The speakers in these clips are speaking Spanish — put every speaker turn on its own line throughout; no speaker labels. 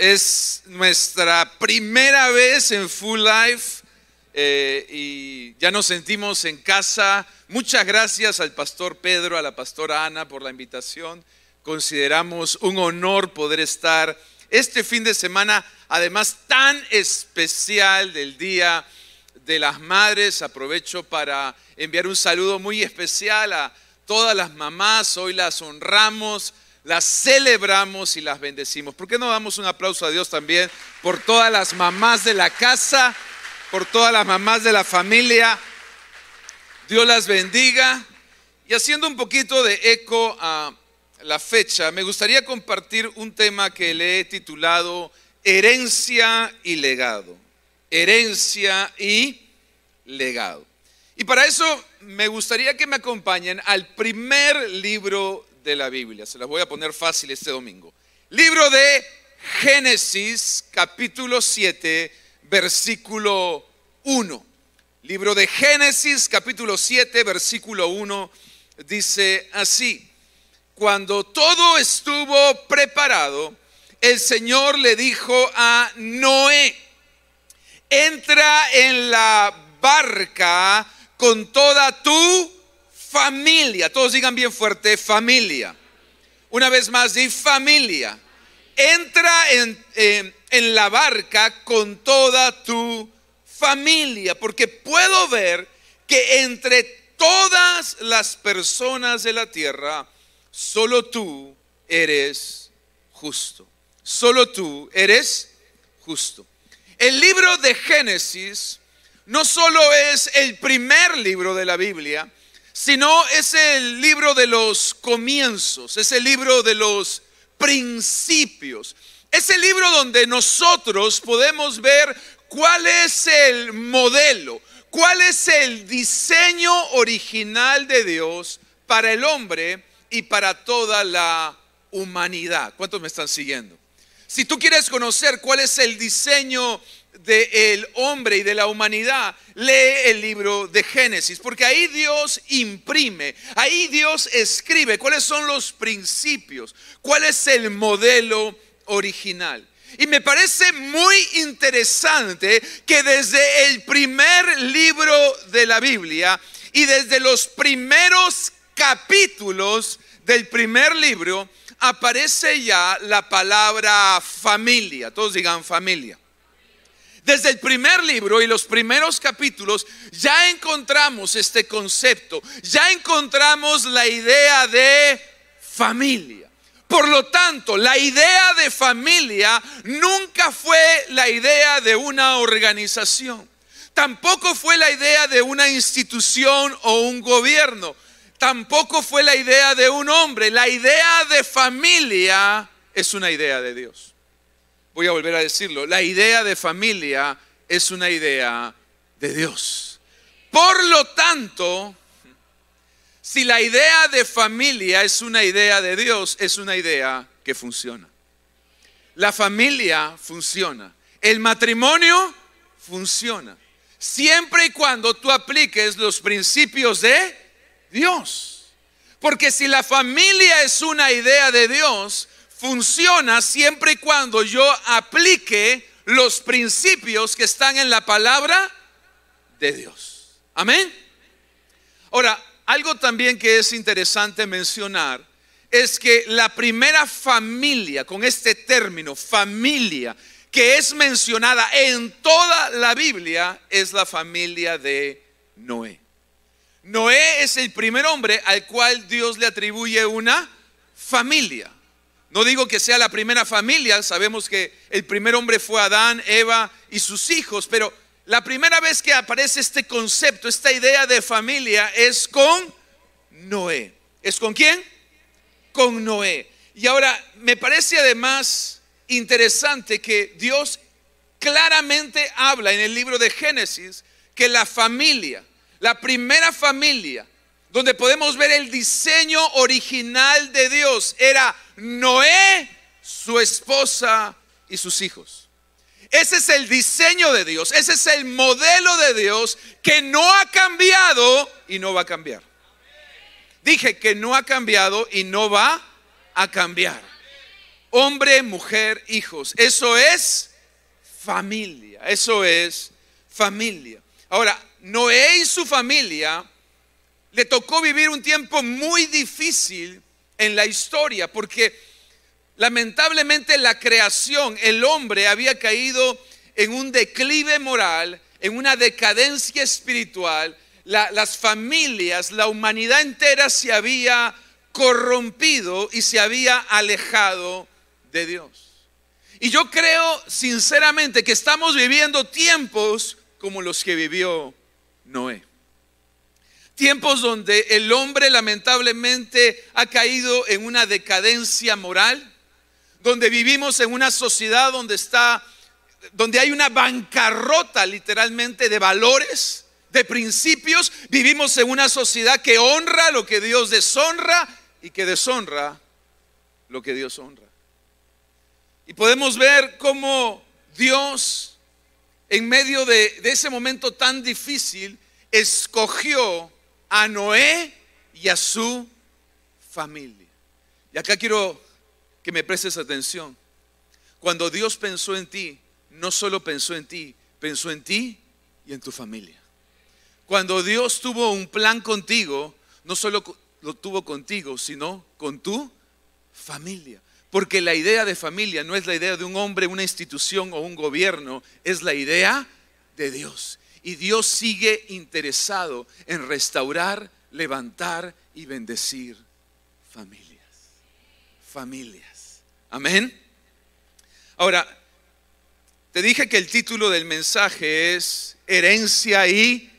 Es nuestra primera vez en Full Life eh, y ya nos sentimos en casa. Muchas gracias al pastor Pedro, a la pastora Ana por la invitación. Consideramos un honor poder estar este fin de semana, además tan especial del Día de las Madres. Aprovecho para enviar un saludo muy especial a todas las mamás. Hoy las honramos las celebramos y las bendecimos. ¿Por qué no damos un aplauso a Dios también por todas las mamás de la casa, por todas las mamás de la familia? Dios las bendiga. Y haciendo un poquito de eco a la fecha, me gustaría compartir un tema que le he titulado Herencia y legado. Herencia y legado. Y para eso me gustaría que me acompañen al primer libro de la Biblia. Se las voy a poner fácil este domingo. Libro de Génesis, capítulo 7, versículo 1. Libro de Génesis, capítulo 7, versículo 1, dice así. Cuando todo estuvo preparado, el Señor le dijo a Noé, entra en la barca con toda tu familia. Todos digan bien fuerte, familia. Una vez más, di familia. Entra en, en la barca con toda tu familia, porque puedo ver que entre todas las personas de la tierra, solo tú eres justo. Solo tú eres justo. El libro de Génesis no solo es el primer libro de la Biblia, sino es el libro de los comienzos, es el libro de los principios. Es el libro donde nosotros podemos ver cuál es el modelo, cuál es el diseño original de Dios para el hombre y para toda la humanidad. ¿Cuántos me están siguiendo? Si tú quieres conocer cuál es el diseño del hombre y de la humanidad, lee el libro de Génesis, porque ahí Dios imprime, ahí Dios escribe cuáles son los principios, cuál es el modelo original. Y me parece muy interesante que desde el primer libro de la Biblia y desde los primeros capítulos del primer libro aparece ya la palabra familia. Todos digan familia. Desde el primer libro y los primeros capítulos ya encontramos este concepto, ya encontramos la idea de familia. Por lo tanto, la idea de familia nunca fue la idea de una organización, tampoco fue la idea de una institución o un gobierno, tampoco fue la idea de un hombre. La idea de familia es una idea de Dios voy a volver a decirlo, la idea de familia es una idea de Dios. Por lo tanto, si la idea de familia es una idea de Dios, es una idea que funciona. La familia funciona. El matrimonio funciona. Siempre y cuando tú apliques los principios de Dios. Porque si la familia es una idea de Dios, funciona siempre y cuando yo aplique los principios que están en la palabra de Dios. Amén. Ahora, algo también que es interesante mencionar es que la primera familia, con este término, familia, que es mencionada en toda la Biblia, es la familia de Noé. Noé es el primer hombre al cual Dios le atribuye una familia. No digo que sea la primera familia, sabemos que el primer hombre fue Adán, Eva y sus hijos, pero la primera vez que aparece este concepto, esta idea de familia es con Noé. ¿Es con quién? Con Noé. Y ahora, me parece además interesante que Dios claramente habla en el libro de Génesis que la familia, la primera familia, donde podemos ver el diseño original de Dios, era Noé, su esposa y sus hijos. Ese es el diseño de Dios, ese es el modelo de Dios que no ha cambiado y no va a cambiar. Dije que no ha cambiado y no va a cambiar. Hombre, mujer, hijos. Eso es familia. Eso es familia. Ahora, Noé y su familia le tocó vivir un tiempo muy difícil en la historia porque lamentablemente la creación, el hombre había caído en un declive moral, en una decadencia espiritual. las familias, la humanidad entera se había corrompido y se había alejado de Dios. Y yo creo sinceramente que estamos viviendo tiempos como los que vivió Noé. Tiempos donde el hombre lamentablemente ha caído en una decadencia moral, donde vivimos en una sociedad donde está donde hay una bancarrota literalmente de valores, de principios. Vivimos en una sociedad que honra lo que Dios deshonra y que deshonra lo que Dios honra. Y podemos ver cómo Dios, en medio de, de ese momento tan difícil, escogió a Noé y a su familia. Y acá quiero que me prestes atención. Cuando Dios pensó en ti, no solo pensó en ti, pensó en ti y en tu familia. Cuando Dios tuvo un plan contigo, no solo lo tuvo contigo, sino con tu familia. Porque la idea de familia no es la idea de un hombre, una institución o un gobierno, es la idea de Dios. Y Dios sigue interesado en restaurar, levantar y bendecir familias. Familias. Amén. Ahora, te dije que el título del mensaje es herencia y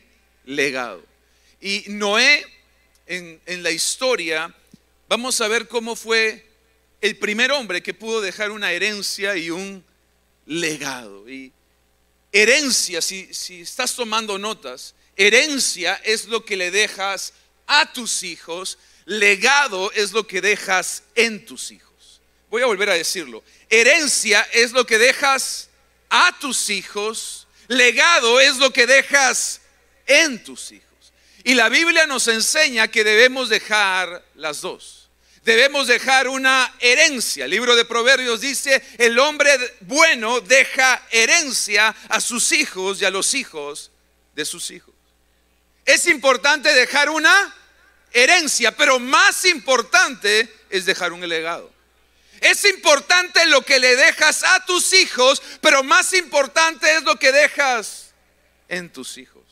legado. Y Noé, en, en, la historia, vamos a ver cómo fue el primer hombre que pudo dejar una herencia y un legado. Y Herencia, si, estás tomando notas, herencia es lo que le dejas a tus hijos, legado es lo que dejas en tus hijos. Voy a volver a decirlo. Herencia es lo que dejas a tus hijos, legado es lo que dejas en tus hijos. Y la Biblia nos enseña que debemos dejar las dos debemos dejar una herencia. El libro de Proverbios dice, el hombre bueno deja herencia a sus hijos y a los hijos de sus hijos. Es importante dejar una herencia, pero más importante es dejar un legado. Es importante lo que le dejas a tus hijos, pero más importante es lo que dejas en tus hijos.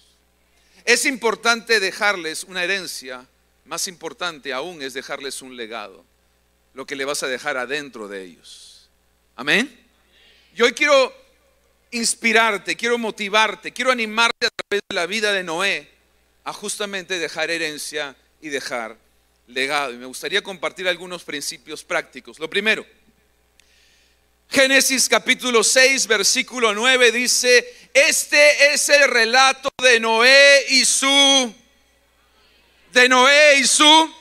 Es importante dejarles una herencia más importante aún es dejarles un legado, lo que le vas a dejar adentro de ellos. Amén. Y hoy quiero inspirarte, quiero motivarte, quiero animarte a través de la vida de Noé a justamente dejar herencia y dejar legado. Y me gustaría compartir algunos principios prácticos. Lo primero, Génesis capítulo 6, versículo 9 dice, este es el relato de Noé y su de Noé y su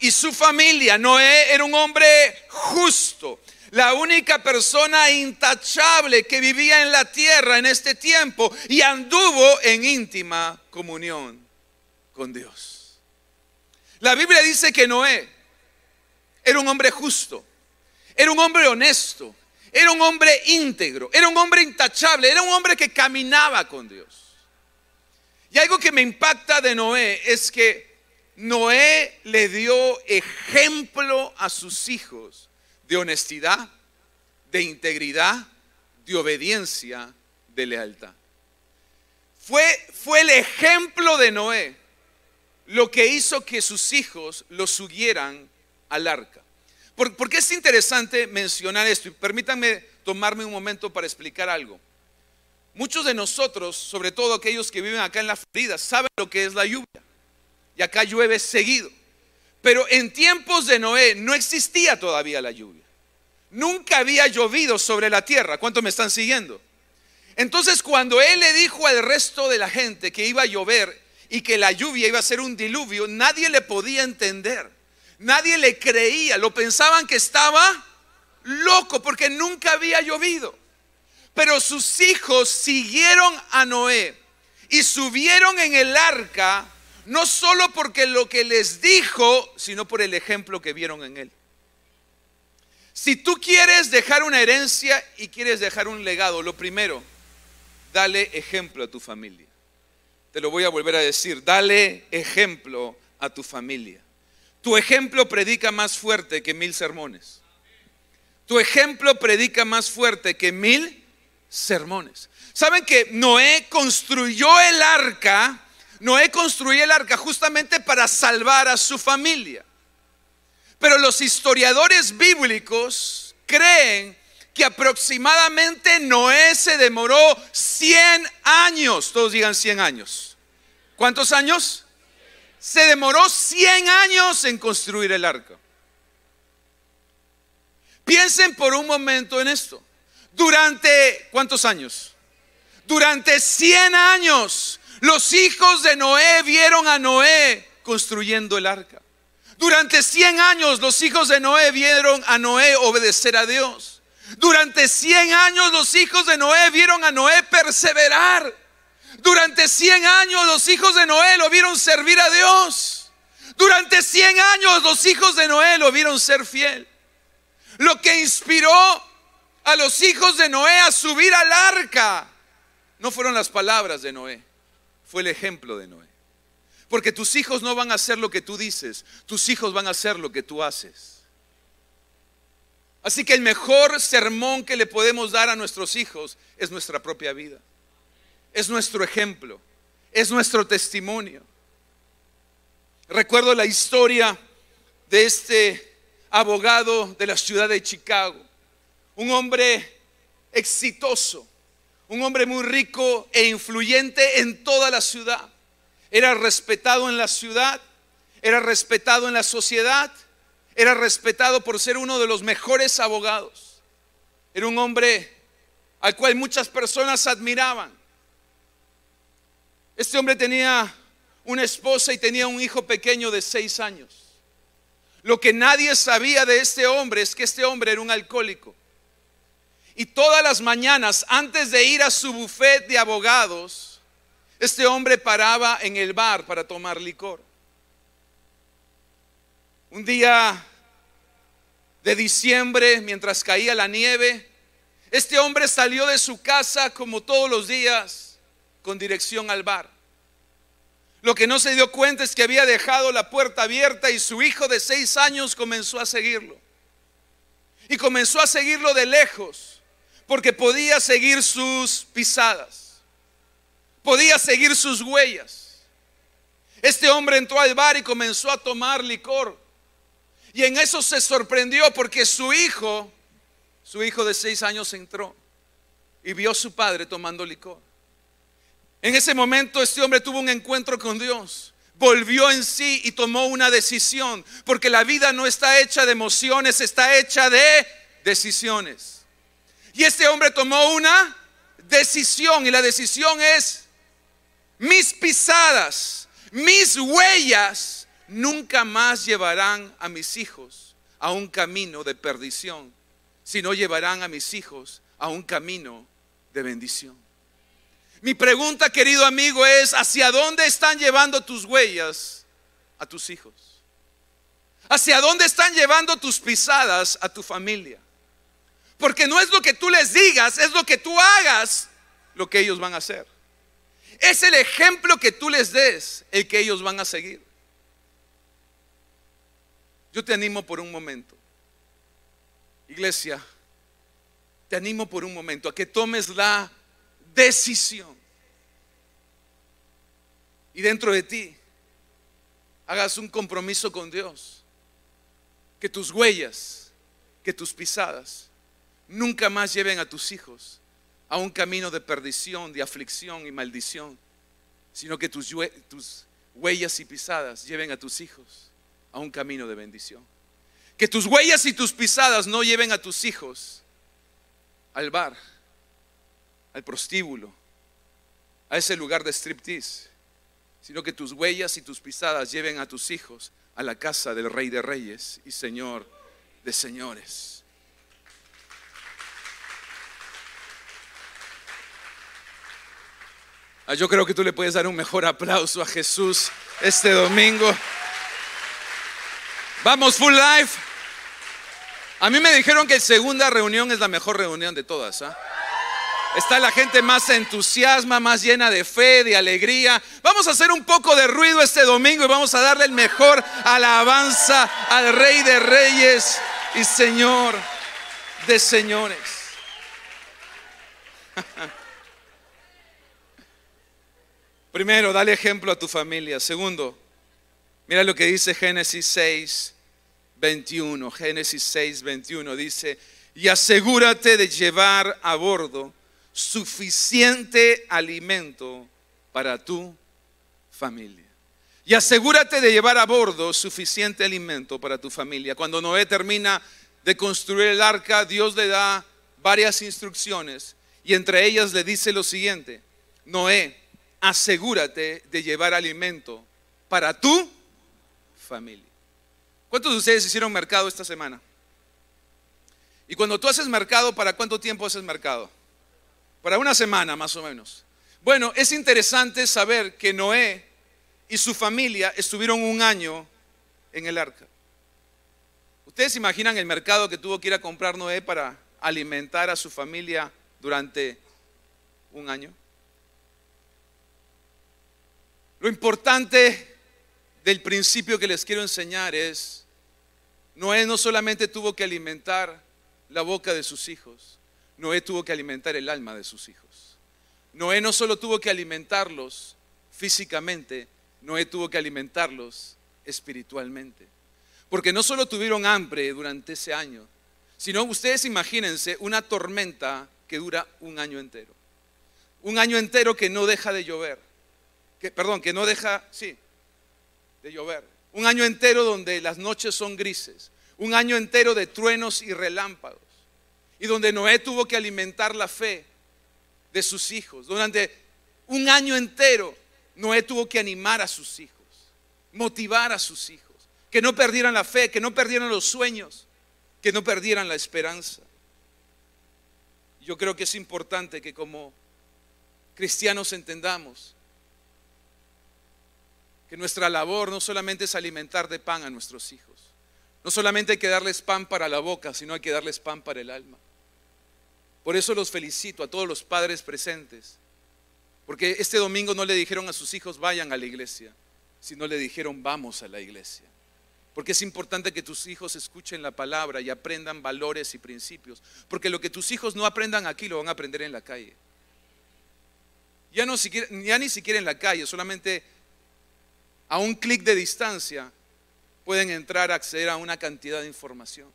y su familia. Noé era un hombre justo, la única persona intachable que vivía en la tierra en este tiempo y anduvo en íntima comunión con Dios. La Biblia dice que Noé era un hombre justo, era un hombre honesto, era un hombre íntegro, era un hombre intachable, era un hombre que caminaba con Dios. Y algo que me impacta de Noé es que Noé le dio ejemplo a sus hijos de honestidad, de integridad, de obediencia, de lealtad. Fue, fue el ejemplo de Noé lo que hizo que sus hijos lo subieran al arca. Porque es interesante mencionar esto? Y permítanme tomarme un momento para explicar algo. Muchos de nosotros, sobre todo aquellos que viven acá en la Florida, saben lo que es la lluvia. Y acá llueve seguido. Pero en tiempos de Noé no existía todavía la lluvia. Nunca había llovido sobre la tierra. ¿Cuántos me están siguiendo? Entonces cuando él le dijo al resto de la gente que iba a llover y que la lluvia iba a ser un diluvio, nadie le podía entender. Nadie le creía. Lo pensaban que estaba loco porque nunca había llovido. Pero sus hijos siguieron a Noé y subieron en el arca, no solo porque lo que les dijo, sino por el ejemplo que vieron en él. Si tú quieres dejar una herencia y quieres dejar un legado, lo primero, dale ejemplo a tu familia. Te lo voy a volver a decir, dale ejemplo a tu familia. Tu ejemplo predica más fuerte que mil sermones. Tu ejemplo predica más fuerte que mil sermones. ¿Saben que Noé construyó el arca? Noé construyó el arca justamente para salvar a su familia. Pero los historiadores bíblicos creen que aproximadamente Noé se demoró 100 años. Todos digan 100 años. ¿Cuántos años? Se demoró 100 años en construir el arca. Piensen por un momento en esto. Durante, ¿cuántos años? Durante 100 años, los hijos de Noé vieron a Noé construyendo el arca. Durante 100 años los hijos de Noé vieron a Noé obedecer a Dios. Durante 100 años los hijos de Noé vieron a Noé perseverar. Durante 100 años los hijos de Noé lo vieron servir a Dios. Durante 100 años los hijos de Noé lo vieron ser fiel. Lo que inspiró a los hijos de Noé a subir al arca no fueron las palabras de Noé, fue el ejemplo de Noé. Porque tus hijos no van a hacer lo que tú dices, tus hijos van a hacer lo que tú haces. Así que el mejor sermón que le podemos dar a nuestros hijos es nuestra propia vida. Es nuestro ejemplo, es nuestro testimonio. Recuerdo la historia de este abogado de la ciudad de Chicago, un hombre exitoso, un hombre muy rico e influyente en toda la ciudad era respetado en la ciudad, era respetado en la sociedad, era respetado por ser uno de los mejores abogados. Era un hombre al cual muchas personas admiraban. Este hombre tenía una esposa y tenía un hijo pequeño de seis años. Lo que nadie sabía de este hombre es que este hombre era un alcohólico. Y todas las mañanas, antes de ir a su buffet de abogados, este hombre paraba en el bar para tomar licor. Un día de diciembre, mientras caía la nieve, este hombre salió de su casa como todos los días con dirección al bar. Lo que no se dio cuenta es que había dejado la puerta abierta y su hijo de seis años comenzó a seguirlo. Y comenzó a seguirlo de lejos porque podía seguir sus pisadas podía seguir sus huellas. Este hombre entró al bar y comenzó a tomar licor. Y en eso se sorprendió porque su hijo, su hijo de seis años entró y vio a su padre tomando licor. En ese momento este hombre tuvo un encuentro con Dios, volvió en sí y tomó una decisión, porque la vida no está hecha de emociones, está hecha de decisiones. Y este hombre tomó una decisión y la decisión es mis pisadas, mis huellas nunca más llevarán a mis hijos a un camino de perdición, sino llevarán a mis hijos a un camino de bendición. Mi pregunta, querido amigo, es, ¿hacia dónde están llevando tus huellas a tus hijos? ¿Hacia dónde están llevando tus pisadas a tu familia? Porque no es lo que tú les digas, es lo que tú hagas lo que ellos van a hacer. Es el ejemplo que tú les des el que ellos van a seguir. Yo te animo por un momento. Iglesia, te animo por un momento a que tomes la decisión. Y dentro de ti hagas un compromiso con Dios. Que tus huellas, que tus pisadas nunca más lleven a tus hijos a un camino de perdición, de aflicción y maldición, sino que tus, huellas y pisadas lleven a tus hijos a un camino de bendición. Que tus huellas y tus pisadas no lleven a tus hijos al bar, al prostíbulo, a ese lugar de striptease, sino que tus huellas y tus pisadas lleven a tus hijos a la casa del Rey de Reyes y Señor de Señores. Yo creo que tú le puedes dar un mejor aplauso a Jesús este domingo. Vamos, full life. A mí me dijeron que segunda reunión es la mejor reunión de todas. ¿ah? Está la gente más entusiasma, más llena de fe, de alegría. Vamos a hacer un poco de ruido este domingo y vamos a darle el mejor alabanza al Rey de Reyes y Señor de Señores. Primero, dale ejemplo a tu familia. Segundo, mira lo que dice Génesis 6, 21. Génesis 6, 21 dice, y asegúrate de llevar a bordo suficiente alimento para tu familia. Y asegúrate de llevar a bordo suficiente alimento para tu familia. Cuando Noé termina de construir el arca, Dios le da varias instrucciones y entre ellas le dice lo siguiente, Noé, asegúrate de llevar alimento para tu familia. ¿Cuántos de ustedes hicieron mercado esta semana? Y cuando tú haces mercado, ¿para cuánto tiempo haces mercado? Para una semana más o menos. Bueno, es interesante saber que Noé y su familia estuvieron un año en el arca. ¿Ustedes imaginan el mercado que tuvo que ir a comprar Noé para alimentar a su familia durante un año? Lo importante del principio que les quiero enseñar es, Noé no solamente tuvo que alimentar la boca de sus hijos, Noé tuvo que alimentar el alma de sus hijos. Noé no solo tuvo que alimentarlos físicamente, Noé tuvo que alimentarlos espiritualmente. Porque no solo tuvieron hambre durante ese año, sino ustedes imagínense una tormenta que dura un año entero. Un año entero que no deja de llover. Que, perdón, que no deja, sí, de llover. Un año entero donde las noches son grises. Un año entero de truenos y relámpagos. Y donde Noé tuvo que alimentar la fe de sus hijos. Durante un año entero Noé tuvo que animar a sus hijos, motivar a sus hijos, que no perdieran la fe, que no perdieran los sueños, que no perdieran la esperanza. Yo creo que es importante que como cristianos entendamos que nuestra labor no solamente es alimentar de pan a nuestros hijos, no solamente hay que darles pan para la boca, sino hay que darles pan para el alma. Por eso los felicito a todos los padres presentes porque este domingo no le dijeron a sus hijos vayan a la iglesia, sino le dijeron vamos a la iglesia. Porque es importante que tus hijos escuchen la palabra y aprendan valores y principios. Porque lo que tus hijos no aprendan aquí lo van a aprender en la calle. Ya, no siquiera, ya ni siquiera en la calle, solamente a un clic de distancia pueden entrar a acceder a una cantidad de información.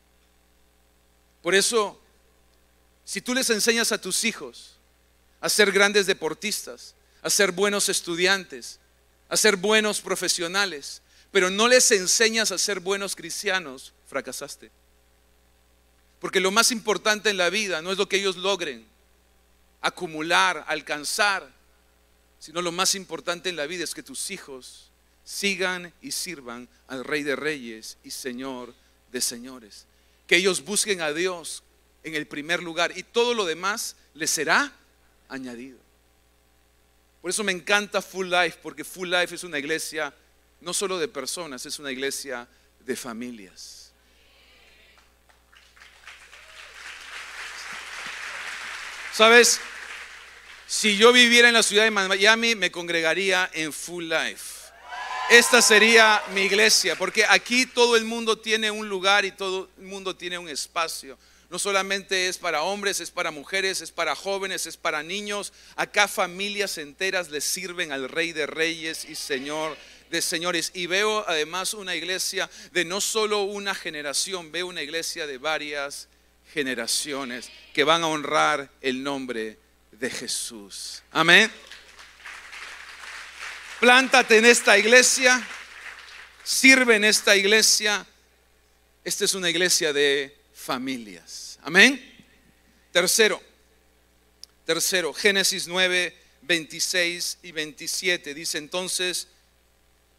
Por eso, si tú les enseñas a tus hijos a ser grandes deportistas, a ser buenos estudiantes, a ser buenos profesionales, pero no les enseñas a ser buenos cristianos, fracasaste. Porque lo más importante en la vida no es lo que ellos logren acumular, alcanzar, sino lo más importante en la vida es que tus hijos sigan y sirvan al Rey de Reyes y Señor de Señores. Que ellos busquen a Dios en el primer lugar y todo lo demás les será añadido. Por eso me encanta Full Life, porque Full Life es una iglesia no solo de personas, es una iglesia de familias. ¿Sabes? Si yo viviera en la ciudad de Miami, me congregaría en Full Life. Esta sería mi iglesia, porque aquí todo el mundo tiene un lugar y todo el mundo tiene un espacio no solamente es para hombres, es para mujeres, es para jóvenes, es para niños. Acá familias enteras le sirven al Rey de Reyes y Señor de Señores. Y veo además una iglesia de no solo una generación, veo una iglesia de varias generaciones que van a honrar el nombre de Jesús. Amén. Plántate en esta iglesia, sirve en esta iglesia. Esta es una iglesia de familias. Amén. Tercero, tercero, Génesis 9, 26 y 27. Dice entonces,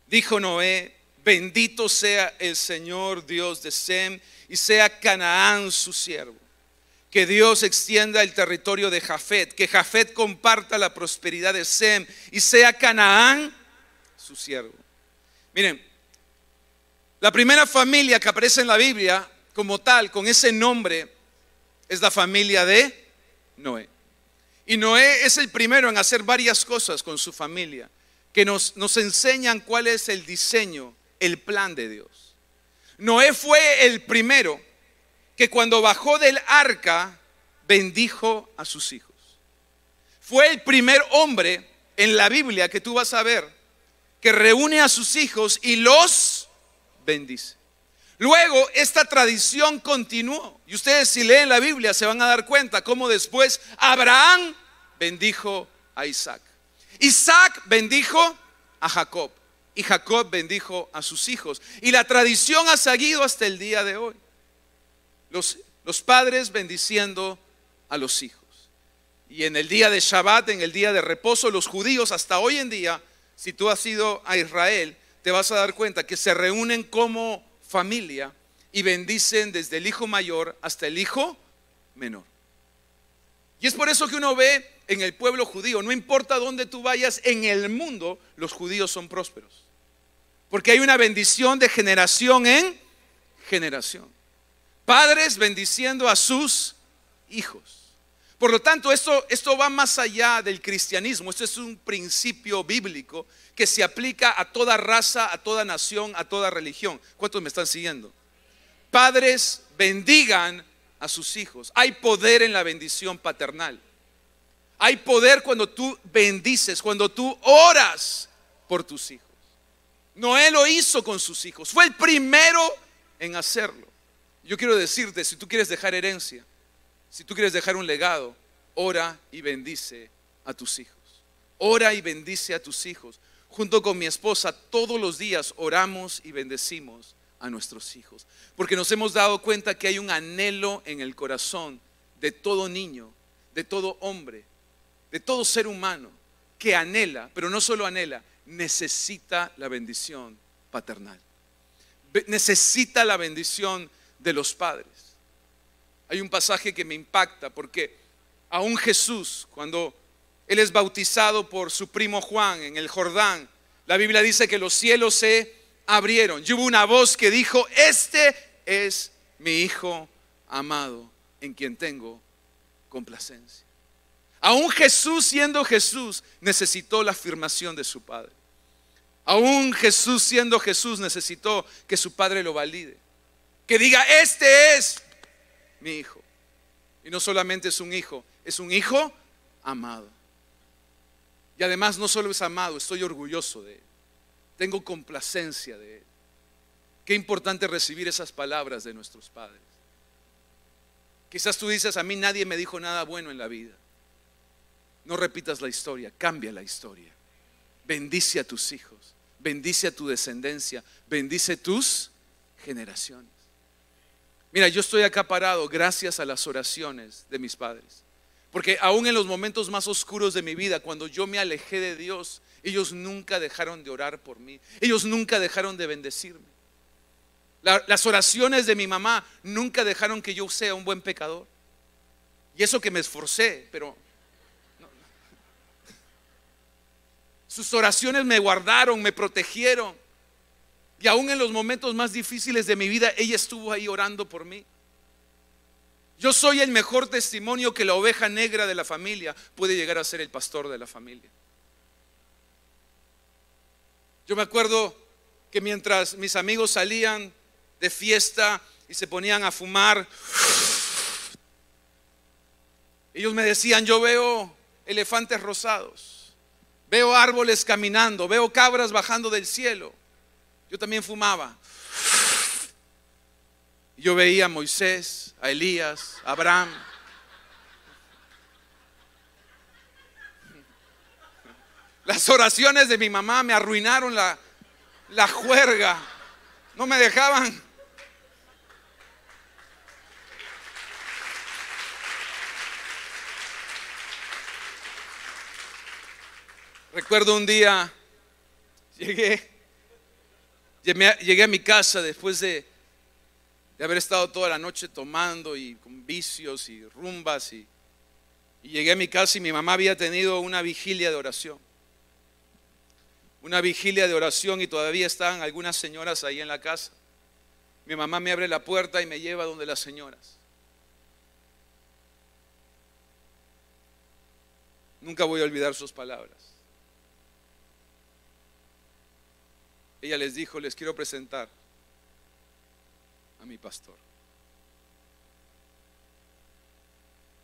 dijo Noé, bendito sea el Señor Dios de Sem y sea Canaán su siervo. Que Dios extienda el territorio de Jafet, que Jafet comparta la prosperidad de Sem y sea Canaán su siervo. Miren, la primera familia que aparece en la Biblia como tal, con ese nombre, es la familia de Noé. Y Noé es el primero en hacer varias cosas con su familia, que nos, nos enseñan cuál es el diseño, el plan de Dios. Noé fue el primero que cuando bajó del arca bendijo a sus hijos. Fue el primer hombre en la Biblia que tú vas a ver que reúne a sus hijos y los bendice. Luego esta tradición continuó. Y ustedes si leen la Biblia se van a dar cuenta cómo después Abraham bendijo a Isaac. Isaac bendijo a Jacob. Y Jacob bendijo a sus hijos. Y la tradición ha seguido hasta el día de hoy. Los, padres bendiciendo a los hijos. Y en el día de Shabbat, en el día de reposo, los judíos hasta hoy en día, si tú has ido a Israel, te vas a dar cuenta que se reúnen como familia y bendicen desde el hijo mayor hasta el hijo menor. Y es por eso que uno ve en el pueblo judío, no importa dónde tú vayas en el mundo, los judíos son prósperos. Porque hay una bendición de generación en generación. Padres bendiciendo a sus hijos. Por lo tanto, esto, esto va más allá del cristianismo. Esto es un principio bíblico que se aplica a toda raza, a toda nación, a toda religión. ¿Cuántos me están siguiendo? Padres bendigan a sus hijos. Hay poder en la bendición paternal. Hay poder cuando tú bendices, cuando tú oras por tus hijos. Noé lo hizo con sus hijos. Fue el primero en hacerlo. Yo quiero decirte, si tú quieres dejar herencia, si tú quieres dejar un legado, ora y bendice a tus hijos. Ora y bendice a tus hijos. Junto con mi esposa, todos los días oramos y bendecimos a nuestros hijos. Porque nos hemos dado cuenta que hay un anhelo en el corazón de todo niño, de todo hombre, de todo ser humano que anhela, pero no solo anhela, necesita la bendición paternal. Necesita la bendición de los padres hay un pasaje que me impacta porque aún Jesús, cuando él es bautizado por su primo Juan en el Jordán, la Biblia dice que los cielos se abrieron y hubo una voz que dijo, este es mi Hijo amado en quien tengo complacencia. Aún Jesús siendo Jesús necesitó la afirmación de su Padre. Aún Jesús siendo Jesús necesitó que su Padre lo valide. Que diga, este es mi hijo. Y no solamente es un hijo, es un hijo amado. Y además no solo es amado, estoy orgulloso de él. Tengo complacencia de él. Qué importante recibir esas palabras de nuestros padres. Quizás tú dices, a mí nadie me dijo nada bueno en la vida. No repitas la historia, cambia la historia. Bendice a tus hijos, bendice a tu descendencia, bendice tus generaciones. Mira, yo estoy acá parado gracias a las oraciones de mis padres. Porque aún en los momentos más oscuros de mi vida, cuando yo me alejé de Dios, ellos nunca dejaron de orar por mí. Ellos nunca dejaron de bendecirme. las oraciones de mi mamá nunca dejaron que yo sea un buen pecador. Y eso que me esforcé, pero... Sus oraciones me guardaron, me protegieron. Y aún en los momentos más difíciles de mi vida, ella estuvo ahí orando por mí. Yo soy el mejor testimonio que la oveja negra de la familia puede llegar a ser el pastor de la familia. Yo me acuerdo que mientras mis amigos salían de fiesta y se ponían a fumar, ellos me decían, yo veo elefantes rosados, veo árboles caminando, veo cabras bajando del cielo. Yo también fumaba. Yo veía a Moisés, a Elías, a Abraham. Las oraciones de mi mamá me arruinaron la, la juerga. No me dejaban. Recuerdo un día, llegué Llegué a mi casa después de, haber estado toda la noche tomando y con vicios y rumbas y, y llegué a mi casa y mi mamá había tenido una vigilia de oración. Una vigilia de oración y todavía estaban algunas señoras ahí en la casa. mi mamá me abre la puerta y me lleva donde las señoras. Nunca voy a olvidar sus palabras. Ella les dijo, les quiero presentar a mi pastor.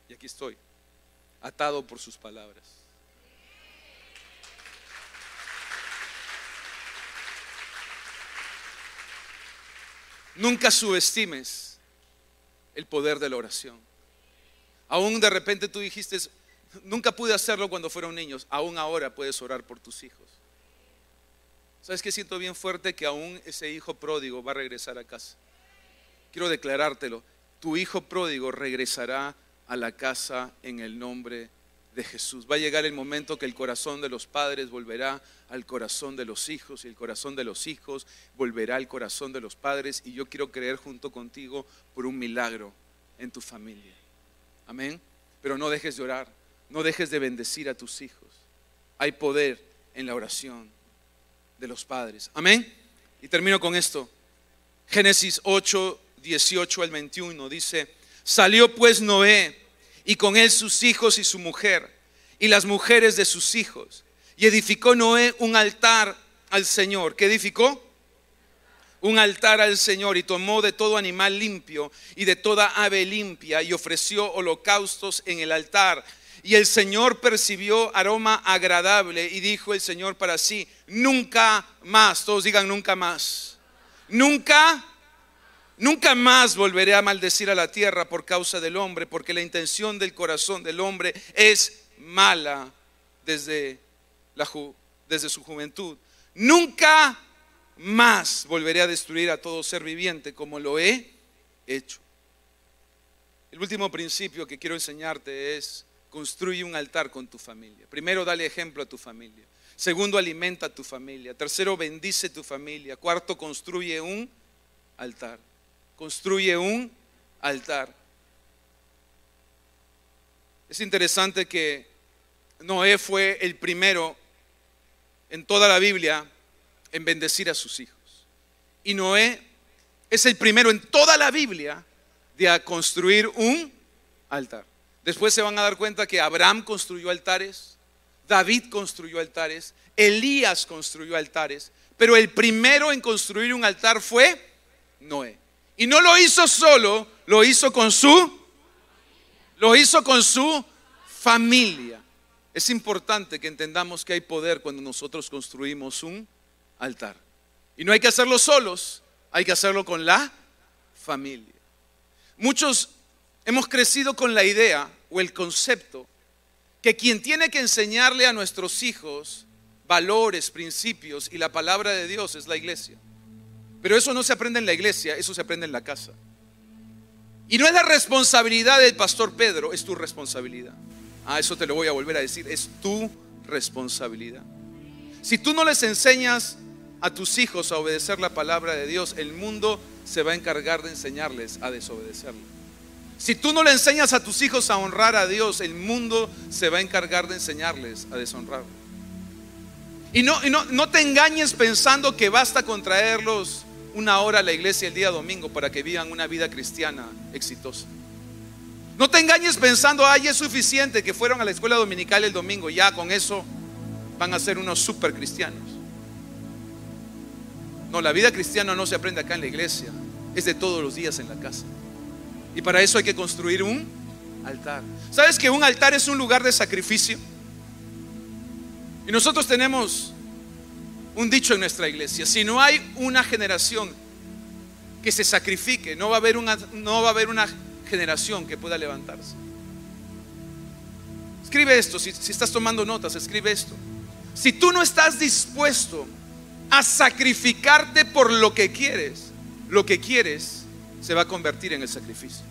Y aquí estoy, atado por sus palabras. Nunca subestimes el poder de la oración. Aún de repente tú dijiste, nunca pude hacerlo cuando fueron niños, aún ahora puedes orar por tus hijos. ¿Sabes qué siento bien fuerte? Que aún ese hijo pródigo va a regresar a casa. Quiero declarártelo, tu hijo pródigo regresará a la casa en el nombre de Jesús. Va a llegar el momento que el corazón de los padres volverá al corazón de los hijos y el corazón de los hijos volverá al corazón de los padres y yo quiero creer junto contigo por un milagro en tu familia. Amén. Pero no dejes de orar, no dejes de bendecir a tus hijos. Hay poder en la oración de los padres. Amén. Y termino con esto. Génesis 8, 18 al 21 dice, Salió pues Noé y con él sus hijos y su mujer y las mujeres de sus hijos. Y edificó Noé un altar al Señor. ¿Qué edificó? Un altar al Señor y tomó de todo animal limpio y de toda ave limpia y ofreció holocaustos en el altar. Y el Señor percibió aroma agradable y dijo el Señor para sí, nunca más, todos digan nunca más, nunca Nunca más volveré a maldecir a la tierra por causa del hombre, porque la intención del corazón del hombre es mala desde, la desde su juventud. Nunca más volveré a destruir a todo ser viviente como lo he hecho. El último principio que quiero enseñarte es construye un altar con tu familia. Primero, dale ejemplo a tu familia. Segundo, alimenta a tu familia. Tercero, bendice tu familia. Cuarto, construye un altar construye un altar. Es interesante que Noé fue el primero en toda la Biblia en bendecir a sus hijos. Y Noé es el primero en toda la Biblia de construir un altar. Después se van a dar cuenta que Abraham construyó altares, David construyó altares, Elías construyó altares, pero el primero en construir un altar fue Noé. Y no lo hizo solo, lo hizo con su lo hizo con su familia. Es importante que entendamos que hay poder cuando nosotros construimos un altar. Y no hay que hacerlo solos, hay que hacerlo con la familia. Muchos hemos crecido con la idea o el concepto que quien tiene que enseñarle a nuestros hijos valores, principios y la palabra de Dios es la iglesia. Pero eso no se aprende en la iglesia, eso se aprende en la casa. Y no es la responsabilidad del pastor Pedro, es tu responsabilidad. Ah, eso te lo voy a volver a decir, es tu responsabilidad. Si tú no les enseñas a tus hijos a obedecer la palabra de Dios, el mundo se va a encargar de enseñarles a desobedecerla. Si tú no le enseñas a tus hijos a honrar a Dios, el mundo se va a encargar de enseñarles a deshonrarlo. Y no, y no, no te engañes pensando que basta con traerlos una hora a la iglesia el día domingo para que vivan una vida cristiana exitosa. No te engañes pensando, ay, es suficiente que fueron a la escuela dominical el domingo, ya con eso van a ser unos super cristianos. No, la vida cristiana no se aprende acá en la iglesia, es de todos los días en la casa. Y para eso hay que construir un altar. ¿Sabes que un altar es un lugar de sacrificio? Y nosotros tenemos un dicho en nuestra iglesia, si no hay una generación que se sacrifique, no va a haber una, no va a haber una generación que pueda levantarse. Escribe esto, si, si estás tomando notas, escribe esto. Si tú no estás dispuesto a sacrificarte por lo que quieres, lo que quieres se va a convertir en el sacrificio.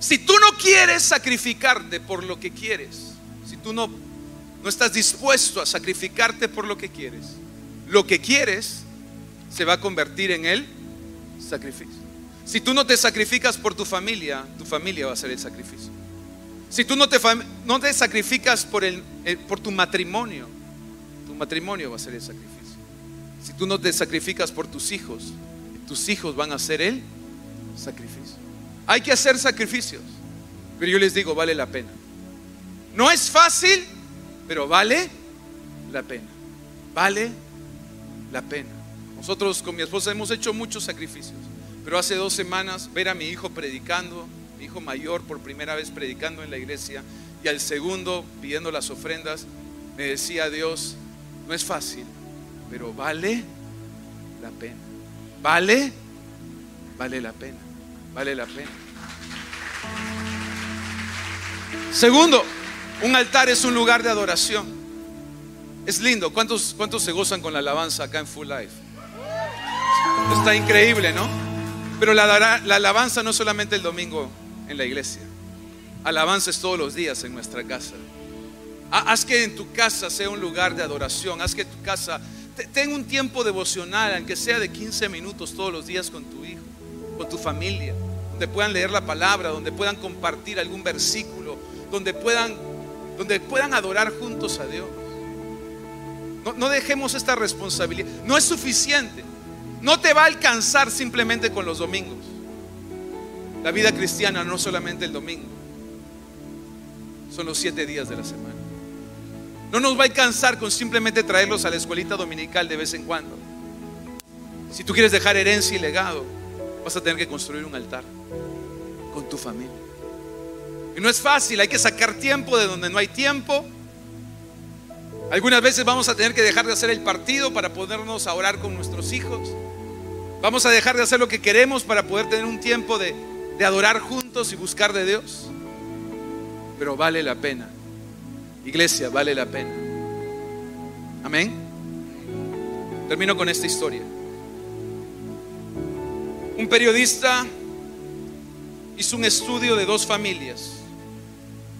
Si tú no quieres sacrificarte por lo que quieres, si tú no no estás dispuesto a sacrificarte por lo que quieres, lo que quieres se va a convertir en el sacrificio. Si tú no te sacrificas por tu familia, tu familia va a ser el sacrificio. Si tú no te, no te sacrificas por, el, por tu matrimonio, tu matrimonio va a ser el sacrificio. Si tú no te sacrificas por tus hijos, tus hijos van a hacer el sacrificio. Hay que hacer sacrificios, pero yo les digo, vale la pena. No es fácil, pero vale la pena. Vale la pena. Nosotros con mi esposa hemos hecho muchos sacrificios, pero hace dos semanas ver a mi hijo predicando, mi hijo mayor por primera vez predicando en la iglesia, y al segundo pidiendo las ofrendas, me decía Dios, no es fácil, pero vale la pena. ¿Vale? Vale la pena. Vale la pena. Segundo, un altar es un lugar de adoración. Es lindo. ¿Cuántos, cuántos se gozan con la alabanza acá en Full Life? Está increíble, ¿no? Pero la, la alabanza no es solamente el domingo en la iglesia. Alabanza es todos los días en nuestra casa. Haz que en tu casa sea un lugar de adoración. Haz que tu casa tenga un tiempo devocional, aunque sea de 15 minutos todos los días con tu hijo, con tu familia, donde puedan leer la palabra, donde puedan compartir algún versículo, donde puedan, donde puedan adorar juntos a Dios. No, no dejemos esta responsabilidad. No es suficiente. No te va a alcanzar simplemente con los domingos. La vida cristiana no solamente el domingo, son los siete días de la semana. No nos va a alcanzar con simplemente traerlos a la escuelita dominical de vez en cuando. Si tú quieres dejar herencia y legado, vas a tener que construir un altar con tu familia. Y no es fácil, hay que sacar tiempo de donde no hay tiempo. Algunas veces vamos a tener que dejar de hacer el partido para podernos a orar con nuestros hijos. Vamos a dejar de hacer lo que queremos para poder tener un tiempo de, de adorar juntos y buscar de Dios. Pero vale la pena. Iglesia, vale la pena. Amén. Termino con esta historia. Un periodista hizo un estudio de dos familias.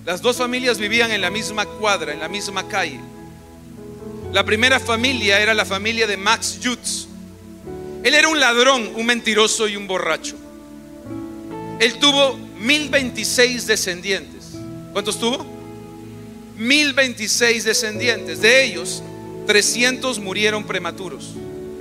Las dos familias vivían en la misma cuadra, en la misma calle. La primera familia era la familia de Max Jutz. Él era un ladrón, un mentiroso y un borracho. Él tuvo 1026 descendientes. ¿Cuántos tuvo? 1026 descendientes. De ellos, 300 murieron prematuros.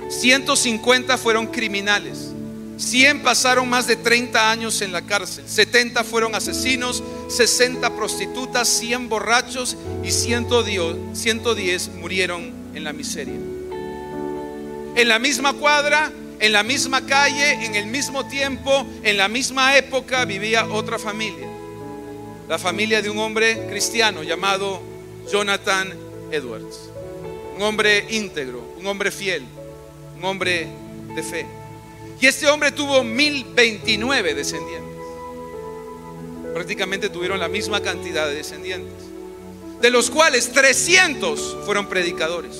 150 fueron criminales. 100 pasaron más de 30 años en la cárcel. 70 fueron asesinos, 60 prostitutas, 100 borrachos y 110 murieron en la miseria. En la misma cuadra, en la misma calle, en el mismo tiempo, en la misma época vivía otra familia la familia de un hombre cristiano llamado Jonathan Edwards. Un hombre íntegro, un hombre fiel, un hombre de fe. Y este hombre tuvo 1029 descendientes. Prácticamente tuvieron la misma cantidad de descendientes. De los cuales 300 fueron predicadores.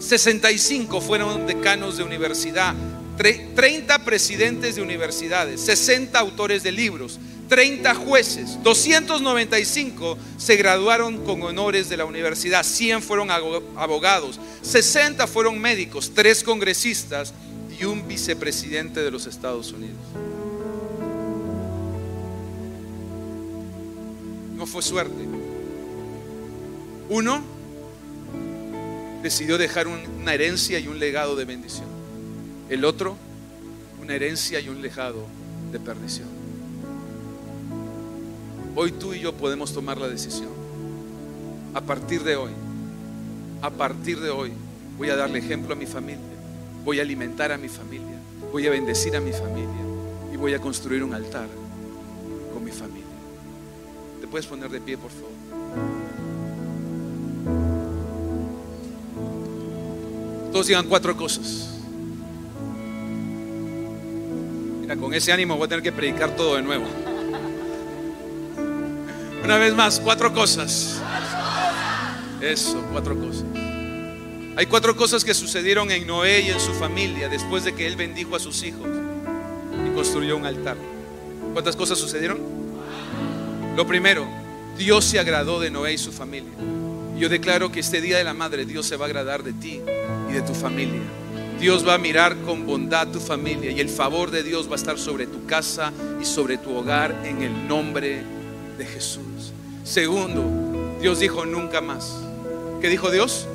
65 fueron decanos de universidad. 30 presidentes de universidades. 60 autores de libros. 30 jueces, 295 se graduaron con honores de la universidad, 100 fueron abogados, 60 fueron médicos, 3 congresistas y un vicepresidente de los Estados Unidos. No fue suerte. Uno decidió dejar una herencia y un legado de bendición. El otro, una herencia y un legado de perdición. Hoy tú y yo podemos tomar la decisión. A partir de hoy, a partir de hoy, voy a darle ejemplo a mi familia, voy a alimentar a mi familia, voy a bendecir a mi familia y voy a construir un altar con mi familia. ¿Te puedes poner de pie, por favor? Todos digan cuatro cosas. Mira, con ese ánimo voy a tener que predicar todo de nuevo. Una vez más, cuatro cosas. Eso, cuatro cosas. Hay cuatro cosas que sucedieron en Noé y en su familia después de que él bendijo a sus hijos y construyó un altar. ¿Cuántas cosas sucedieron? Lo primero, Dios se agradó de Noé y su familia. Yo declaro que este día de la madre Dios se va a agradar de ti y de tu familia. Dios va a mirar con bondad tu familia y el favor de Dios va a estar sobre tu casa y sobre tu hogar en el nombre de de Jesús. Segundo, Dios dijo nunca más. ¿Qué dijo Dios?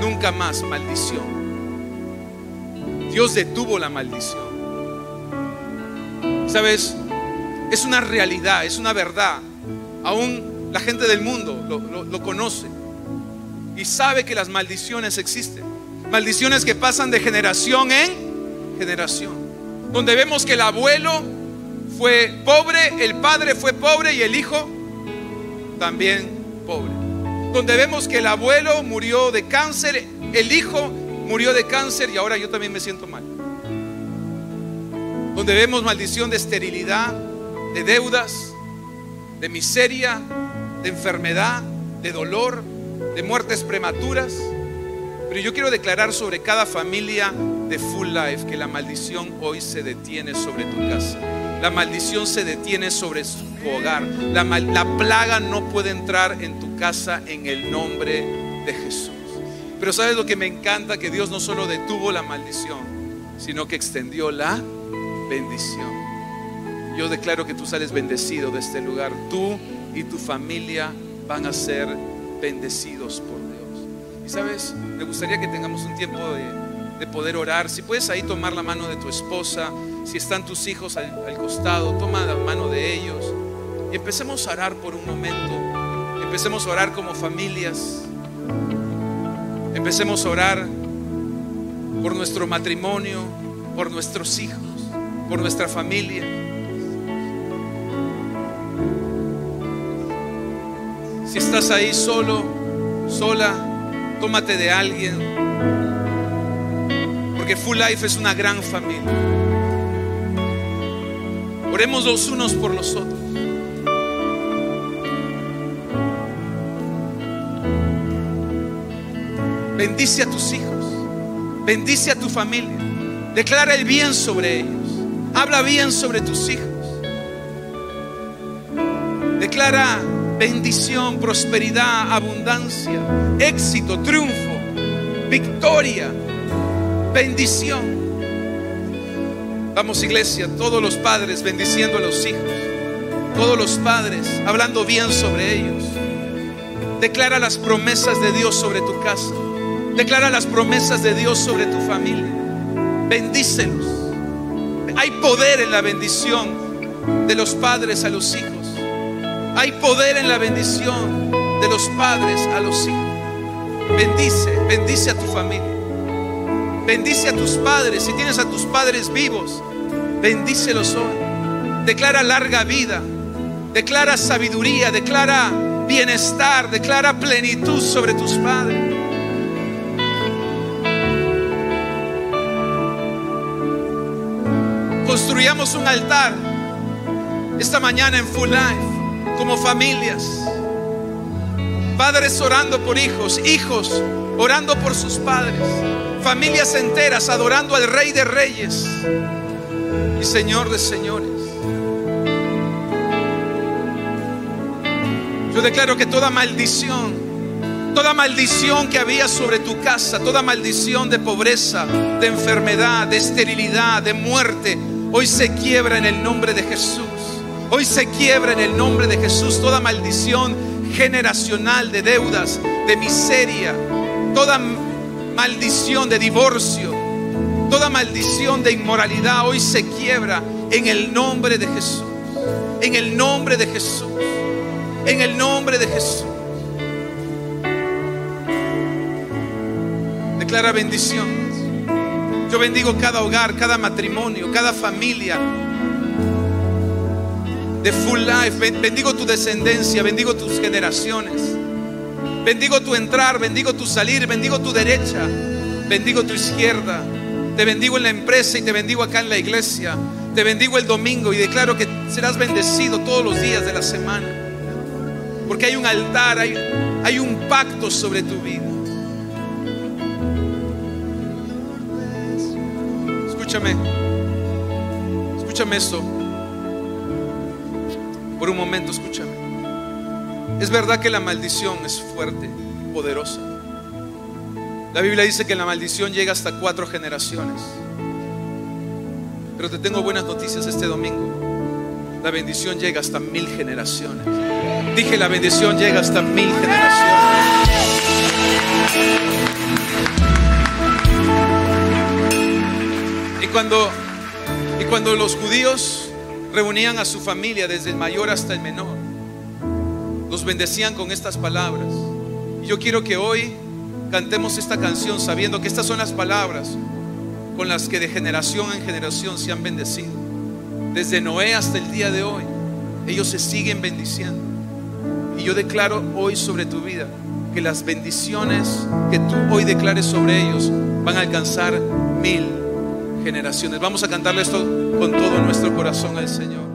Nunca más maldición. Dios detuvo la maldición. Sabes, es una realidad, es una verdad. Aún la gente del mundo lo, lo conoce y sabe que las maldiciones existen. Maldiciones que pasan de generación en generación. Donde vemos que el abuelo fue pobre, el padre fue pobre y el hijo también pobre. Donde vemos que el abuelo murió de cáncer, el hijo murió de cáncer y ahora yo también me siento mal. Donde vemos maldición de esterilidad, de deudas, de miseria, de enfermedad, de dolor, de muertes prematuras. Pero yo quiero declarar sobre cada familia de Full Life que la maldición hoy se detiene sobre tu casa. La maldición se detiene sobre su hogar. La, la plaga no puede entrar en tu casa en el nombre de Jesús. Pero sabes lo que me encanta, que Dios no solo detuvo la maldición, sino que extendió la bendición. Yo declaro que tú sales bendecido de este lugar. Tú y tu familia van a ser bendecidos por Dios. Y sabes, me gustaría que tengamos un tiempo de, poder orar. Si puedes ahí tomar la mano de tu esposa, si están tus hijos al, costado, toma la mano de ellos y empecemos a orar por un momento. Empecemos a orar como familias. Empecemos a orar por nuestro matrimonio, por nuestros hijos, por nuestra familia. Si estás ahí solo, sola, tómate de alguien. Porque Full Life es una gran familia. Oremos los unos por los otros. Bendice a tus hijos. Bendice a tu familia. Declara el bien sobre ellos. Habla bien sobre tus hijos. Declara bendición, prosperidad, abundancia, éxito, triunfo, victoria, bendición. Vamos iglesia, todos los padres bendiciendo a los hijos, todos los padres hablando bien sobre ellos. Declara las promesas de Dios sobre tu casa. Declara las promesas de Dios sobre tu familia. Bendícelos. Hay poder en la bendición de los padres a los hijos. Hay poder en la bendición de los padres a los hijos. Bendice, bendice a tu familia. Bendice a tus padres. Si tienes a tus padres vivos, bendícelos hoy. Declara larga vida. Declara sabiduría. Declara bienestar. Declara plenitud sobre tus padres. Construyamos un altar esta mañana en Full Life como familias. Padres orando por hijos, hijos orando por sus padres, familias enteras adorando al Rey de Reyes y Señor de Señores. Yo declaro que toda maldición, toda maldición que había sobre tu casa, toda maldición de pobreza, de enfermedad, de esterilidad, de muerte, hoy se quiebra en el nombre de Jesús. Hoy se quiebra en el nombre de Jesús toda maldición generacional de deudas, de miseria, toda maldición de divorcio, toda maldición de inmoralidad. Hoy se quiebra en el nombre de Jesús. En el nombre de Jesús. En el nombre de Jesús. Declara bendición. Yo bendigo cada hogar, cada matrimonio, cada familia de full life. Bendigo tu descendencia, bendigo tus generaciones. Bendigo tu entrar, bendigo tu salir, bendigo tu derecha, bendigo tu izquierda. Te bendigo en la empresa y te bendigo acá en la iglesia. Te bendigo el domingo y declaro que serás bendecido todos los días de la semana. Porque hay un altar, hay, hay un pacto sobre tu vida. Escúchame, escúchame esto por un momento, escúchame. Es verdad que la maldición es fuerte, poderosa. La Biblia dice que la maldición llega hasta cuatro generaciones. Pero te tengo buenas noticias este domingo. La bendición llega hasta mil generaciones. Dije, la bendición llega hasta mil generaciones. Y cuando, y cuando los judíos reunían a su familia desde el mayor hasta el menor. Los bendecían con estas palabras. Y yo quiero que hoy cantemos esta canción sabiendo que estas son las palabras con las que de generación en generación se han bendecido. Desde Noé hasta el día de hoy, ellos se siguen bendiciendo. Y yo declaro hoy sobre tu vida que las bendiciones que tú hoy declares sobre ellos van a alcanzar mil generaciones. Vamos a cantarle esto con todo nuestro corazón al Señor.